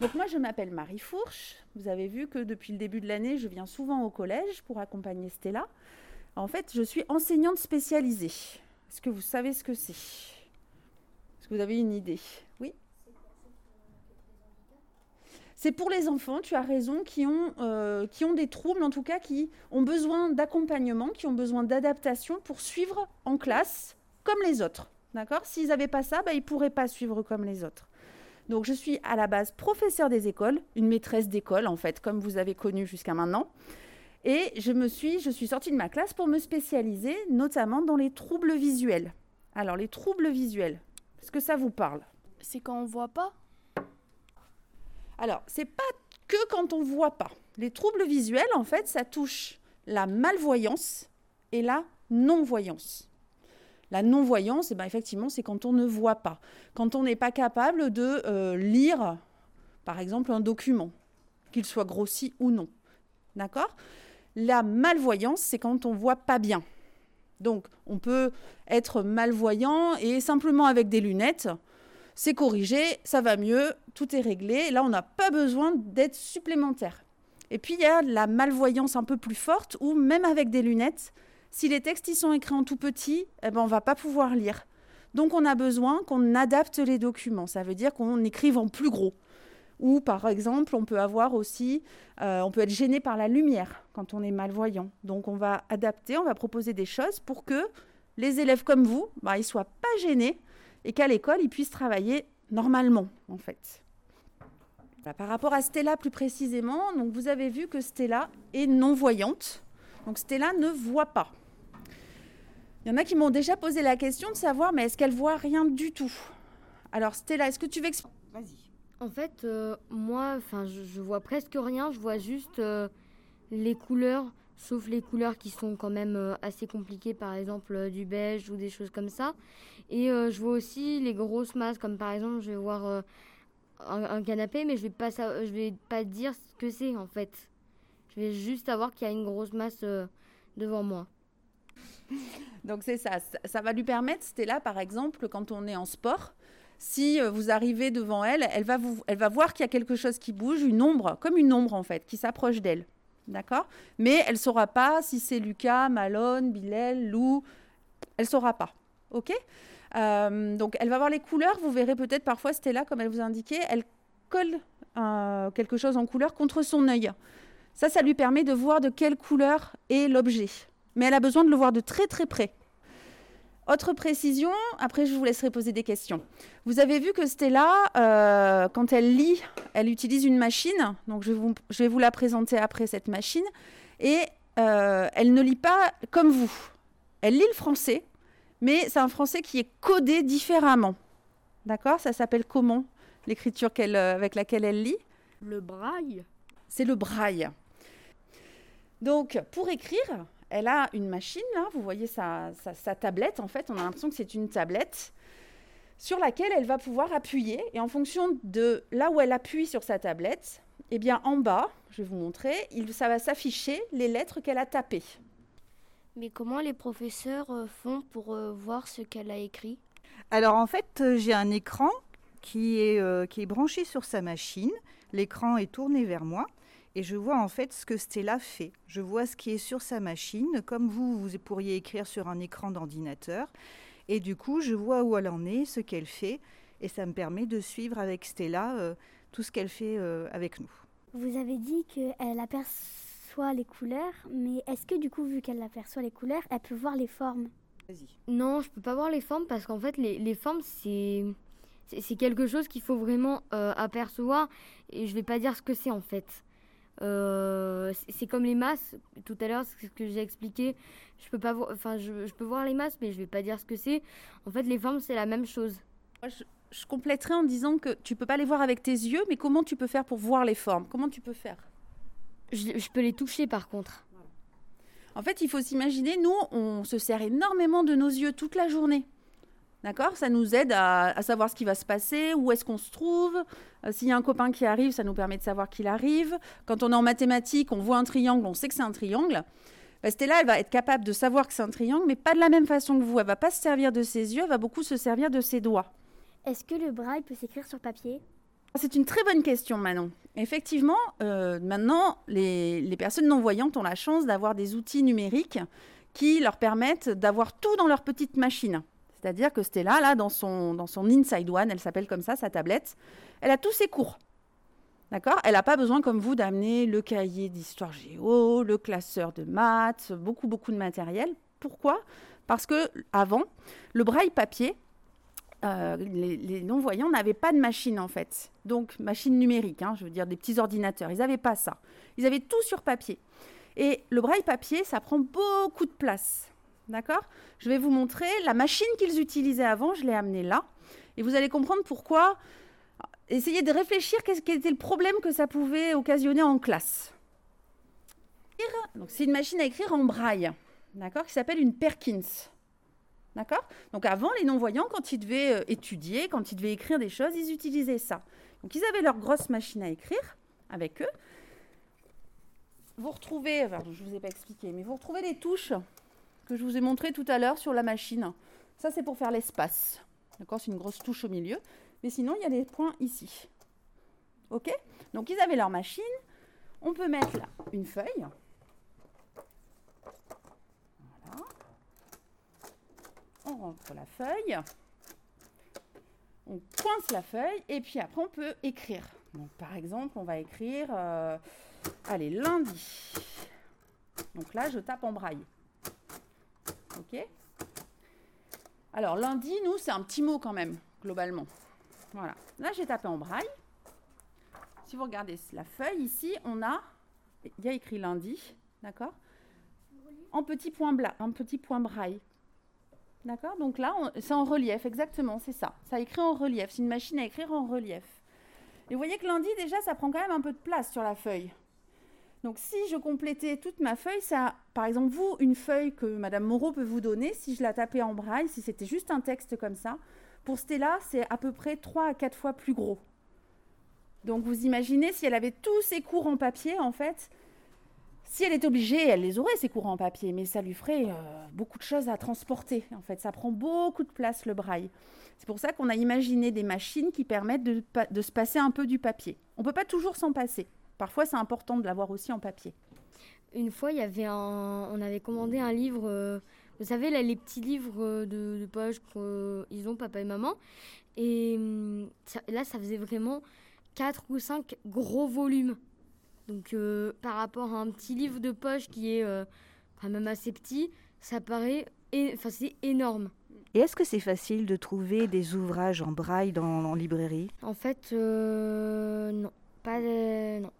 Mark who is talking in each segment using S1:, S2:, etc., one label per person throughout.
S1: Donc moi, je m'appelle Marie Fourche. Vous avez vu que depuis le début de l'année, je viens souvent au collège pour accompagner Stella. En fait, je suis enseignante spécialisée. Est-ce que vous savez ce que c'est? Est-ce que vous avez une idée? Oui? C'est pour les enfants, tu as raison, qui ont, euh, qui ont des troubles, en tout cas, qui ont besoin d'accompagnement, qui ont besoin d'adaptation pour suivre en classe comme les autres. D'accord? S'ils n'avaient pas ça, bah, ils ne pourraient pas suivre comme les autres. Donc je suis à la base professeur des écoles, une maîtresse d'école en fait, comme vous avez connu jusqu'à maintenant. Et je me suis, je suis sortie de ma classe pour me spécialiser notamment dans les troubles visuels. Alors les troubles visuels, est-ce que ça vous parle?
S2: C'est quand on voit pas?
S1: Alors c'est pas que quand on voit pas. Les troubles visuels en fait, ça touche la malvoyance et la non-voyance. La non-voyance, eh ben, effectivement, c'est quand on ne voit pas, quand on n'est pas capable de euh, lire, par exemple, un document, qu'il soit grossi ou non. D'accord? La malvoyance, c'est quand on voit pas bien. Donc, on peut être malvoyant et simplement avec des lunettes, c'est corrigé, ça va mieux, tout est réglé. Là, on n'a pas besoin d'être supplémentaire. Et puis, il y a la malvoyance un peu plus forte où, même avec des lunettes, si les textes y sont écrits en tout petit, eh ben, on va pas pouvoir lire. Donc on a besoin qu'on adapte les documents. Ça veut dire qu'on écrive en plus gros. Ou par exemple, on peut avoir aussi, euh, on peut être gêné par la lumière quand on est malvoyant. Donc on va adapter, on va proposer des choses pour que les élèves comme vous, bah, ils soient pas gênés et qu'à l'école ils puissent travailler normalement en fait. par rapport à Stella plus précisément, donc vous avez vu que Stella est non voyante. Donc Stella ne voit pas. Il y en a qui m'ont déjà posé la question de savoir, mais est-ce qu'elle voit rien du tout? Alors Stella, est-ce que tu veux expliquer
S3: Vas-y. En fait, euh, moi, enfin, je, vois presque rien. Je vois juste euh, les couleurs, sauf les couleurs qui sont quand même euh, assez compliquées, par exemple du beige ou des choses comme ça. Et je vois aussi les grosses masses, comme par exemple, je vais voir un, canapé, mais je vais pas, je vais pas dire ce que c'est en fait. Je vais juste savoir qu'il y a une grosse masse devant moi.
S1: Donc c'est ça, ça va lui permettre, Stella par exemple, quand on est en sport, si euh, vous arrivez devant elle, elle va, vous, elle va voir qu'il y a quelque chose qui bouge, une ombre, comme une ombre en fait, qui s'approche d'elle. D'accord? Mais elle ne saura pas si c'est Lucas, Malone, Bilal, Lou. Elle ne saura pas. OK? Euh, Donc elle va voir les couleurs. Vous verrez peut-être parfois Stella, comme elle vous a indiqué, elle colle euh, quelque chose en couleur contre son œil. Ça, ça lui permet de voir de quelle couleur est l'objet mais elle a besoin de le voir de très très près. Autre précision, après je vous laisserai poser des questions. Vous avez vu que Stella, euh, quand elle lit, elle utilise une machine, donc je, vais vous la présenter après cette machine, et euh, elle ne lit pas comme vous. Elle lit le français, mais c'est un français qui est codé différemment. D'accord? Ça s'appelle comment l'écriture euh, avec laquelle elle lit?
S2: Le braille.
S1: C'est le braille. Donc, pour écrire, elle a une machine, là, vous voyez sa, tablette, en fait, on a l'impression que c'est une tablette sur laquelle elle va pouvoir appuyer. Et en fonction de là où elle appuie sur sa tablette, eh bien en bas, je vais vous montrer, il, ça va s'afficher les lettres qu'elle a tapées.
S2: Mais comment les professeurs euh, font pour euh, voir ce qu'elle a écrit?
S4: Alors en fait, euh, j'ai un écran qui est, qui est branché sur sa machine. L'écran est tourné vers moi et je vois en fait ce que Stella fait. Je vois ce qui est sur sa machine, comme vous, vous pourriez écrire sur un écran d'ordinateur. Et du coup, je vois où elle en est, ce qu'elle fait, et ça me permet de suivre avec Stella euh, tout ce qu'elle fait euh, avec nous.
S5: Vous avez dit qu'elle aperçoit les couleurs, mais est-ce que du coup, vu qu'elle aperçoit les couleurs, elle peut voir les formes?
S3: Non, je peux pas voir les formes parce qu'en fait, les, les formes, c'est c'est quelque chose qu'il faut vraiment euh, apercevoir et je vais pas dire ce que c'est en fait. Euh, c'est comme les masses. Tout à l'heure, c'est ce que j'ai expliqué. Je peux pas voir, enfin, je, peux voir les masses, mais je vais pas dire ce que c'est. En fait, les formes, c'est la même chose.
S1: je, je, compléterai en disant que tu peux pas les voir avec tes yeux, mais comment tu peux faire pour voir les formes? Comment tu peux faire?
S3: Je, je, peux les toucher, par contre.
S1: En fait, il faut s'imaginer, nous, on se sert énormément de nos yeux toute la journée. D'accord? Ça nous aide à, savoir ce qui va se passer, où est-ce qu'on se trouve. Euh, s'il y a un copain qui arrive, ça nous permet de savoir qu'il arrive. Quand on est en mathématiques, on voit un triangle, on sait que c'est un triangle. Bah, Stella, elle va être capable de savoir que c'est un triangle, mais pas de la même façon que vous. Elle va pas se servir de ses yeux, elle va beaucoup se servir de ses doigts.
S5: Est-ce que le braille peut s'écrire sur papier?
S1: C'est une très bonne question, Manon. Effectivement, euh, maintenant, les, les personnes non-voyantes ont la chance d'avoir des outils numériques qui leur permettent d'avoir tout dans leur petite machine. C'est-à-dire que Stella, là, dans son, dans son Inside One, elle s'appelle comme ça, sa tablette, elle a tous ses cours. D'accord? Elle n'a pas besoin, comme vous, d'amener le cahier d'histoire géo, le classeur de maths, beaucoup, beaucoup de matériel. Pourquoi? Parce que avant, le braille papier, euh, les, les non-voyants n'avaient pas de machine en fait. Donc, machine numérique, hein, je veux dire des petits ordinateurs. Ils n'avaient pas ça. Ils avaient tout sur papier. Et le braille papier, ça prend beaucoup de place. D'accord? Je vais vous montrer la machine qu'ils utilisaient avant. Je l'ai amenée là. Et vous allez comprendre pourquoi. Essayez de réfléchir quel était le problème que ça pouvait occasionner en classe. Donc, c'est une machine à écrire en braille, d'accord, qui s'appelle une Perkins. D'accord? Donc avant, les non-voyants, quand ils devaient euh, étudier, quand ils devaient écrire des choses, ils utilisaient ça. Donc ils avaient leur grosse machine à écrire avec eux. Vous retrouvez, je ne vous ai pas expliqué, mais vous retrouvez les touches que je vous ai montrées tout à l'heure sur la machine. Ça, c'est pour faire l'espace. D'accord C'est une grosse touche au milieu. Mais sinon, il y a des points ici. OK? Donc ils avaient leur machine. On peut mettre là une feuille. on rentre la feuille, on coince la feuille et puis après on peut écrire. Donc par exemple, on va écrire, euh, allez, lundi. Donc là, je tape en braille. Alors lundi, nous, c'est un petit mot quand même, globalement. Voilà. Là, j'ai tapé en braille. Si vous regardez la feuille ici, on a, il y a écrit lundi, d'accord? En petit point blanc, un petit point braille. D'accord? Donc là, c'est en relief, exactement, c'est ça. Ça écrit en relief. C'est une machine à écrire en relief. Et vous voyez que lundi, déjà, ça prend quand même un peu de place sur la feuille. Donc si je complétais toute ma feuille, ça, par exemple, vous, une feuille que Madame Moreau peut vous donner, si je la tapais en braille, si c'était juste un texte comme ça, pour Stella, c'est à peu près 3 à 4 fois plus gros. Donc vous imaginez si elle avait tous ses cours en papier, en fait, si elle est obligée, elle les aurait, ces cours en papier, mais ça lui ferait euh, beaucoup de choses à transporter. En fait, ça prend beaucoup de place, le braille. C'est pour ça qu'on a imaginé des machines qui permettent de, de se passer un peu du papier. On ne peut pas toujours s'en passer. Parfois, c'est important de l'avoir aussi en papier.
S3: Une fois, il y avait un... on avait commandé un livre, euh, vous savez, là, les petits livres de, de poche qu'ils ont, papa et maman. Et hum, là, ça faisait vraiment 4 ou 5 gros volumes. Donc euh, par rapport à un petit livre de poche qui est euh, quand même assez petit, ça paraît enfin c'est énorme.
S4: Et est-ce que c'est facile de trouver des ouvrages en braille dans en librairie?
S3: En fait, euh, non, pas non, non,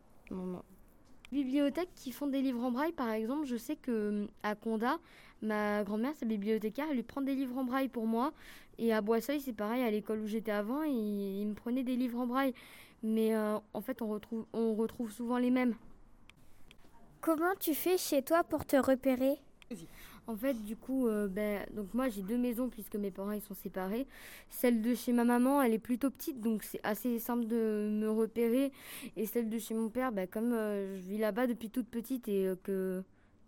S3: Bibliothèques qui font des livres en braille, par exemple, je sais que à Conda, ma grand-mère, sa bibliothécaire, elle lui prend des livres en braille pour moi. Et à Boisseuil, c'est pareil, à l'école où j'étais avant, il, il me prenait des livres en braille mais euh, en fait on retrouve, on retrouve souvent les mêmes.
S5: Comment tu fais chez toi pour te repérer?
S3: En fait, du coup, euh, ben, donc moi j'ai deux maisons puisque mes parents ils sont séparés. Celle de chez ma maman, elle est plutôt petite, donc c'est assez simple de me repérer. Et celle de chez mon père, ben, comme euh, je vis là-bas depuis toute petite et que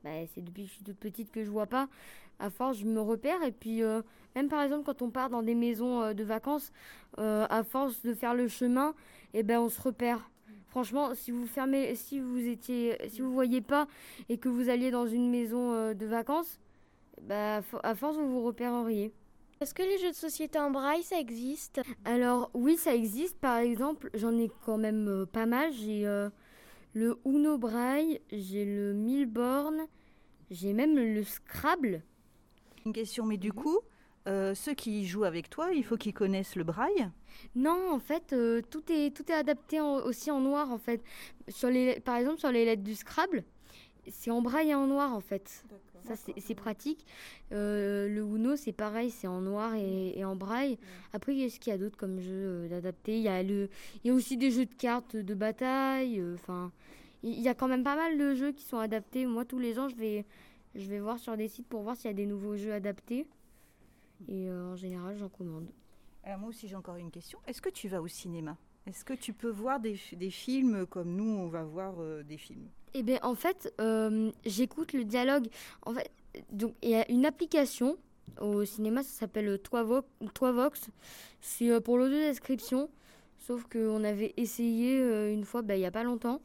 S3: ben, c'est depuis que je suis toute petite que je vois pas, à force je me repère. Et puis même par exemple quand on part dans des maisons de vacances, à force de faire le chemin, et eh ben on se repère. Franchement, si vous fermez, si vous étiez, si vous voyez pas et que vous alliez dans une maison euh, de vacances, bah, à force vous vous repéreriez.
S2: Est-ce que les jeux de société en braille, ça existe?
S3: Alors oui, ça existe. Par exemple, j'en ai quand même euh, pas mal. J'ai euh, le Uno Braille, j'ai le Milborn, j'ai même le Scrabble.
S4: Une question, mais du coup, euh, ceux qui jouent avec toi, il faut qu'ils connaissent le braille?
S3: Non, en fait, euh, tout, est, tout est adapté aussi en noir, en fait. Sur les, par exemple, sur les lettres du Scrabble, c'est en braille et en noir, en fait. Ça, c'est pratique. Euh, le Uno, c'est pareil, c'est en noir et, en braille. Après, qu'est-ce qu'il y a d'autre comme jeu d'adapter il, y a il y a aussi des jeux de cartes de bataille. Enfin, il y a quand même pas mal de jeux qui sont adaptés. Moi, tous les ans, je vais, je vais voir sur des sites pour voir s'il y a des nouveaux jeux adaptés. Et euh, en général, j'en commande.
S4: Alors moi aussi, j'ai encore une question. Est-ce que tu vas au cinéma? Est-ce que tu peux voir des, des, films comme nous, on va voir euh, des films?
S3: Eh bien, en fait, euh, j'écoute le dialogue. En fait, donc, il y a une application au cinéma, ça s'appelle Toivox. C'est pour l'audio description. Sauf qu'on avait essayé euh, une fois, bah, il n'y a pas longtemps.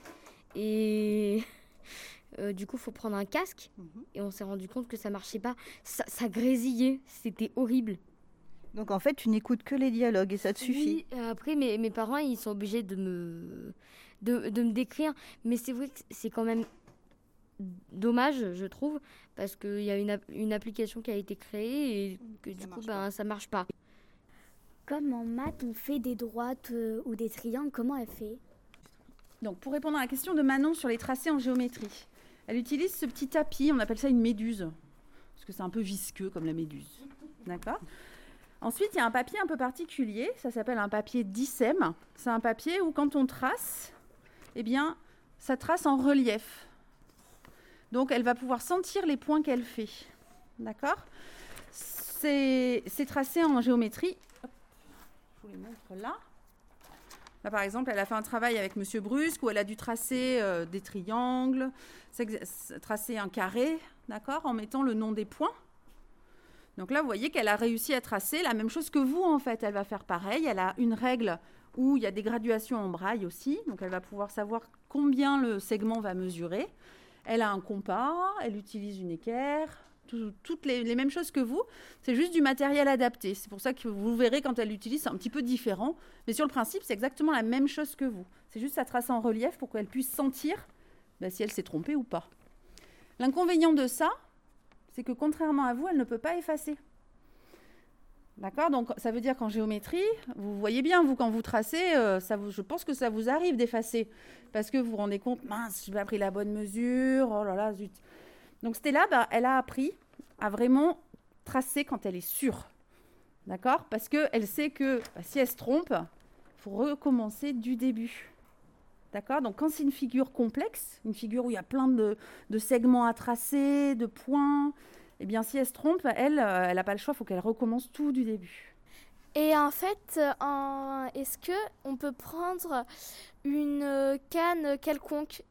S3: Et euh, du coup, il faut prendre un casque.
S4: Mhm.
S3: Et on s'est rendu compte que ça marchait pas. Ça, ça grésillait. C'était horrible.
S4: Donc en fait, tu n'écoutes que les dialogues et ça te suffit.
S3: Oui, euh, après, mes, mes parents, ils sont obligés de me, de, de me décrire. Mais c'est vrai que c'est quand même dommage, je trouve, parce qu'il y a une, app- une application qui a été créée et que du coup, ben, ça marche pas.
S5: Comme en maths, on fait des droites euh, ou des triangles, comment elle fait?
S1: Donc, pour répondre à la question de Manon sur les tracés en géométrie, elle utilise ce petit tapis, on appelle ça une méduse, parce que c'est un peu visqueux comme la méduse. D'accord? Ensuite, il y a un papier un peu particulier, ça s'appelle un papier dissème. C'est un papier où quand on trace, eh bien, ça trace en relief. Donc, elle va pouvoir sentir les points qu'elle fait. D'accord? C'est tracé en géométrie. Je vous les montre là. Là, par exemple, elle a fait un travail avec Monsieur Brusque où elle a dû tracer euh, des triangles, tracer un carré, d'accord, en mettant le nom des points. Donc là, vous voyez qu'elle a réussi à tracer la même chose que vous, en fait. Elle va faire pareil. Elle a une règle où il y a des graduations en braille aussi. Donc elle va pouvoir savoir combien le segment va mesurer. Elle a un compas, elle utilise une équerre, tout- toutes les, mêmes choses que vous. C'est juste du matériel adapté. C'est pour ça que vous verrez quand elle l'utilise, c'est un petit peu différent. Mais sur le principe, c'est exactement la même chose que vous. C'est juste à tracer en relief pour qu'elle puisse sentir bah, si elle s'est trompée ou pas. L'inconvénient de ça, c'est que contrairement à vous, elle ne peut pas effacer. D'accord? Donc ça veut dire qu'en géométrie, vous voyez bien, vous, quand vous tracez, euh, ça vous, je pense que ça vous arrive d'effacer. Parce que vous vous rendez compte, mince, je n'ai pas pris la bonne mesure, oh là là, zut. Donc Stella, bah, elle a appris à vraiment tracer quand elle est sûre. D'accord? Parce qu'elle sait que bah, si elle se trompe, il faut recommencer du début. D'accord? Donc quand c'est une figure complexe, une figure où il y a plein de, de segments à tracer, de points, eh bien si elle se trompe, elle, euh, elle n'a pas le choix, il faut qu'elle recommence tout du début.
S6: Et en fait, euh, en- est-ce que on peut prendre une euh, canne quelconque?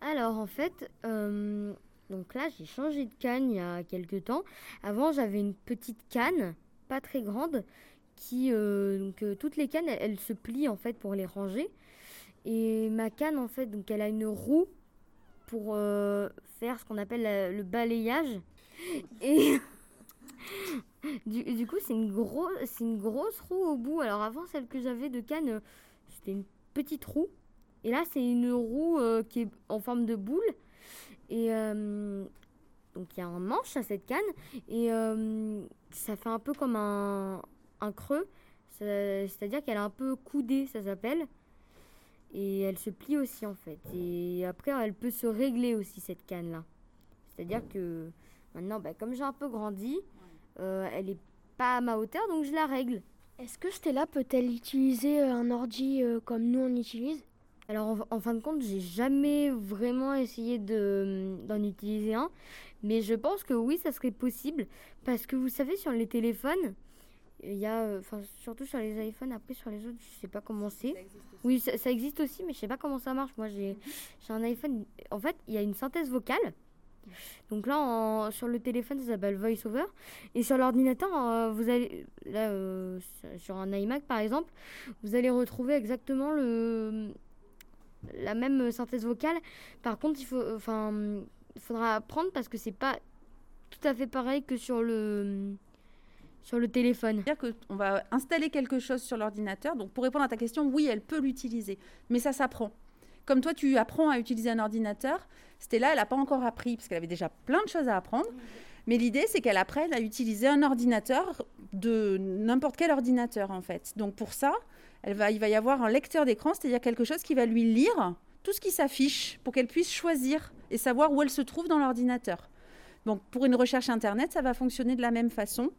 S3: Alors en fait, euh, donc là j'ai changé de canne il y a quelques temps. Avant j'avais une petite canne, pas très grande, qui euh, donc euh, toutes les cannes elles, elles se plient en fait pour les ranger. Et ma canne en fait donc elle a une roue pour euh, faire ce qu'on appelle le balayage. Et du, du coup c'est une c'est une grosse roue au bout. Alors avant celle que j'avais de canne euh, c'était une petite roue. Et là, c'est une roue euh, qui est en forme de boule. Et donc, il y a un manche à cette canne. Et ça fait un peu comme un, un creux. C'est-à-dire qu'elle est un peu coudée, ça s'appelle. Et elle se plie aussi, en fait. Et après, elle peut se régler aussi, cette canne-là. C'est-à-dire que maintenant, bah, comme j'ai un peu grandi, euh, elle est pas à ma hauteur, donc je la règle.
S6: Est-ce que Stella peut-elle utiliser euh, un ordi euh, comme nous on utilise?
S3: Alors en, en fin de compte, j'ai jamais vraiment essayé de- d'en utiliser un, mais je pense que oui, ça serait possible parce que vous savez sur les téléphones, il y a, euh, enfin surtout sur les iPhones, après sur les autres, je sais pas comment c'est. Oui, ça, ça existe aussi, mais je sais pas comment ça marche. Moi, j'ai j'ai un iPhone. En fait, il y a une synthèse vocale. Donc là, en- sur le téléphone, ça s'appelle VoiceOver. Et sur l'ordinateur, euh, vous allez, là, euh, sur un iMac par exemple, vous allez retrouver exactement le, la même synthèse vocale. Par contre, il faut, enfin, faudra apprendre parce que c'est pas tout à fait pareil que sur le, sur le téléphone.
S1: C'est-à-dire qu'on va installer quelque chose sur l'ordinateur. Donc, pour répondre à ta question, oui, elle peut l'utiliser, mais ça s'apprend. Comme toi, tu apprends à utiliser un ordinateur, Stella, elle n'a pas encore appris, parce qu'elle avait déjà plein de choses à apprendre. Mais l'idée, c'est qu'elle apprenne à utiliser un ordinateur de n'importe quel ordinateur, en fait. Donc, pour ça, elle va, il va y avoir un lecteur d'écran, c'est-à-dire quelque chose qui va lui lire tout ce qui s'affiche pour qu'elle puisse choisir et savoir où elle se trouve dans l'ordinateur. Donc, pour une recherche Internet, ça va fonctionner de la même façon.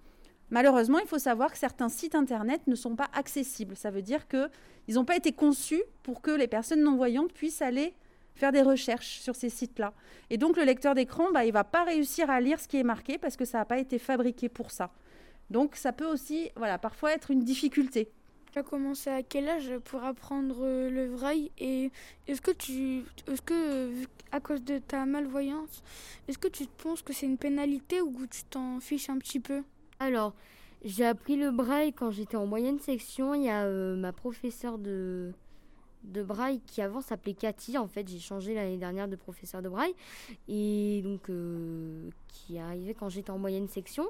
S1: Malheureusement, il faut savoir que certains sites internet ne sont pas accessibles. Ça veut dire qu'ils n'ont pas été conçus pour que les personnes non-voyantes puissent aller faire des recherches sur ces sites-là. Et donc, le lecteur d'écran, bah, il ne va pas réussir à lire ce qui est marqué parce que ça n'a pas été fabriqué pour ça. Donc, ça peut aussi, voilà, parfois être une difficulté.
S6: Tu as commencé à quel âge pour apprendre euh, le braille et est-ce que tu est-ce que à cause de ta malvoyance, est-ce que tu penses que c'est une pénalité ou que tu t'en fiches un petit peu?
S3: Alors, J'ai appris le braille quand j'étais en moyenne section. Il y a euh, ma professeure de, braille qui avant s'appelait Cathy. En fait, j'ai changé l'année dernière de professeur de braille. Et donc, euh, qui est arrivé quand j'étais en moyenne section.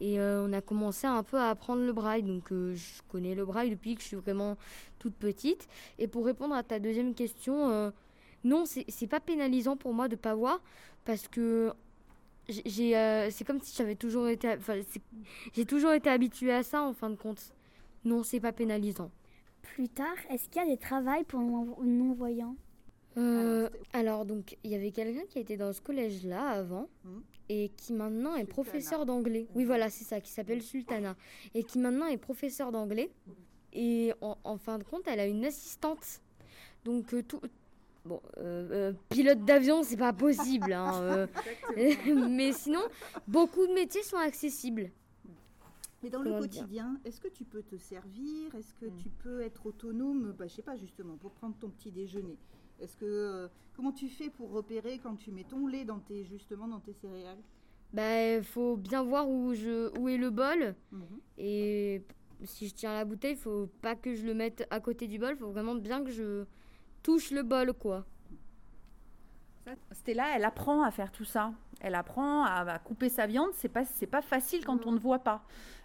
S3: Et euh, on a commencé un peu à apprendre le braille. Donc, je connais le braille depuis que je suis vraiment toute petite. Et pour répondre à ta deuxième question, non, c'est pas pénalisant pour moi de pas voir. Parce que j'ai- euh, c'est comme si j'avais toujours été, j'ai toujours été habituée à ça en fin de compte. Non, c'est pas pénalisant.
S5: Plus tard, est-ce qu'il y a des travails pour non- non-voyants
S3: Euh, alors donc il y avait quelqu'un qui était dans ce collège-là avant
S4: Mhm.
S3: et qui maintenant est
S4: Sultana.
S3: professeur d'anglais. Oui voilà c'est ça qui s'appelle Sultana et qui maintenant est professeur d'anglais et en, en fin de compte elle a une assistante. Donc euh, tout bon euh, euh, pilote d'avion c'est pas possible hein, euh, mais sinon beaucoup de métiers sont accessibles.
S4: Mais dans le quotidien, est-ce que tu peux te servir? Est-ce que
S3: Mm.
S4: tu peux être autonome? Bah, Je sais pas justement pour prendre ton petit déjeuner. Est-ce que euh, comment tu fais pour repérer quand tu mets ton lait dans tes justement dans tes céréales?
S3: Bah faut bien voir où je où est le bol.
S4: Mhm.
S3: Et si je tiens la bouteille, faut pas que je le mette à côté du bol, faut vraiment bien que je touche le bol, quoi.
S1: Stella, elle apprend à faire tout ça. Elle apprend à, à couper sa viande. C'est pas, c'est pas facile quand on ne voit pas.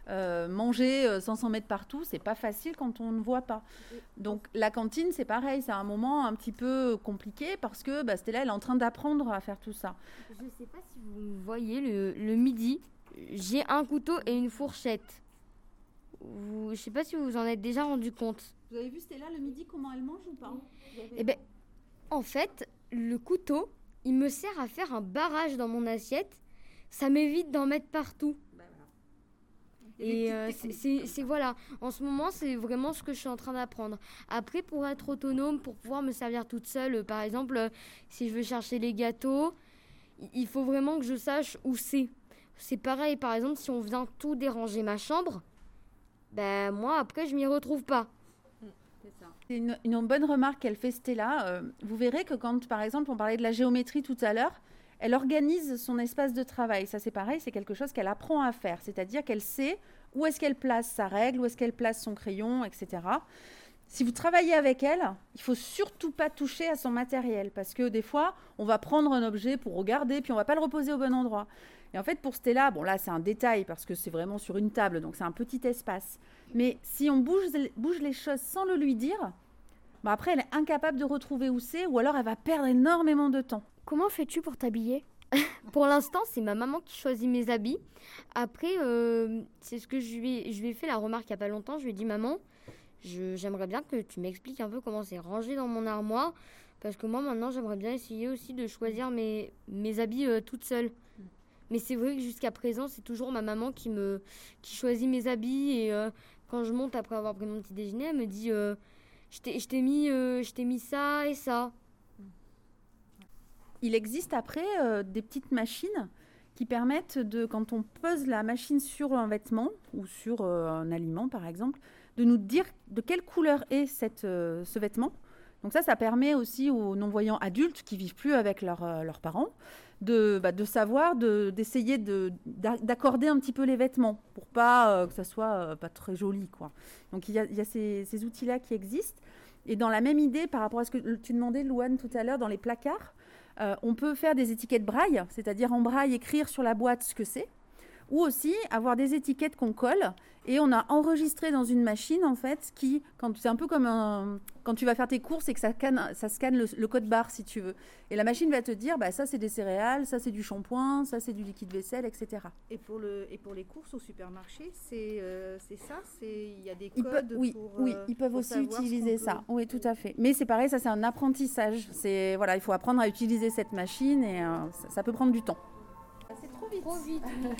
S1: Euh, manger euh, sans s'en mettre partout, c'est pas facile quand on ne voit pas. Donc la cantine, c'est pareil. C'est un moment un petit peu compliqué parce que bah, Stella, elle est en train d'apprendre à faire tout ça.
S3: Je sais pas si vous voyez le, le midi, j'ai un couteau et une fourchette. Vous, je sais pas si vous vous en êtes déjà rendu compte.
S1: Vous avez vu Stella le midi comment elle mange ou pas
S3: Eh ben, en fait, le couteau, il me sert à faire un barrage dans mon assiette. Ça m'évite d'en mettre partout. Et euh, c'est- voilà, en ce moment, c'est vraiment ce que je suis en train d'apprendre. Après, pour être autonome, pour pouvoir me servir toute seule, par exemple, si je veux chercher les gâteaux, il faut vraiment que je sache où c'est. C'est pareil, par exemple, si on vient tout déranger ma chambre, ben moi, après, je m'y retrouve pas.
S1: C'est une, bonne remarque qu'elle fait Stella. Euh, vous verrez que quand, par exemple, on parlait de la géométrie tout à l'heure, elle organise son espace de travail. Ça, c'est pareil, c'est quelque chose qu'elle apprend à faire. C'est-à-dire qu'elle sait où est-ce qu'elle place sa règle, où est-ce qu'elle place son crayon, etc. Si vous travaillez avec elle, il faut surtout pas toucher à son matériel parce que des fois, on va prendre un objet pour regarder, puis on va pas le reposer au bon endroit. Et en fait, pour Stella, bon là, c'est un détail parce que c'est vraiment sur une table, donc c'est un petit espace. Mais si on bouge, bouge les choses sans le lui dire, bah après, elle est incapable de retrouver où c'est, ou alors elle va perdre énormément de temps.
S5: Comment fais-tu pour t'habiller?
S3: Pour l'instant, c'est ma maman qui choisit mes habits. Après, euh, c'est ce que je lui, je lui ai fait la remarque il n'y a pas longtemps. Je lui ai dit, maman, j'aimerais bien que tu m'expliques un peu comment c'est rangé dans mon armoire. Parce que moi, maintenant, j'aimerais bien essayer aussi de choisir mes, mes habits euh, toute seule. Mais c'est vrai que jusqu'à présent, c'est toujours ma maman qui, me, qui choisit mes habits. Et euh, quand je monte après avoir pris mon petit déjeuner, elle me dit euh, Je t'ai mis, euh, mis ça et ça.
S1: Il existe après euh, des petites machines qui permettent de, quand on pose la machine sur un vêtement ou sur un aliment par exemple, de nous dire de quelle couleur est cette, euh, ce vêtement. Donc ça, ça permet aussi aux non-voyants adultes qui vivent plus avec leurs euh, parents de, bah, de savoir, de- d'essayer de, d'a- d'accorder un petit peu les vêtements pour pas euh, que ça soit euh, pas très joli. Quoi. Donc il y a, ces, ces outils-là qui existent. Et dans la même idée, par rapport à ce que tu demandais, Louane, tout à l'heure, dans les placards, on peut faire des étiquettes braille, c'est-à-dire en braille écrire sur la boîte ce que c'est, ou aussi avoir des étiquettes qu'on colle et on a enregistré dans une machine en fait qui, quand c'est un peu comme un- quand tu vas faire tes courses et que ça, canne- ça scanne le, le code barre si tu veux, et la machine va te dire bah ça c'est des céréales, ça c'est du shampoing, ça c'est du liquide vaisselle, etc.
S4: Et pour, le, et pour les courses au supermarché, c'est euh, c'est ça? C'est- Il y a des
S1: Ils
S4: codes
S1: peuvent, oui,
S4: pour,
S1: oui,
S4: euh,
S1: ils peuvent aussi utiliser
S4: peut-
S1: ça. Oui, tout à fait. Mais c'est pareil, ça c'est un apprentissage. C'est voilà, il faut apprendre à utiliser cette machine et euh, ça, ça peut prendre du temps. C'est trop vite.
S3: Trop vite.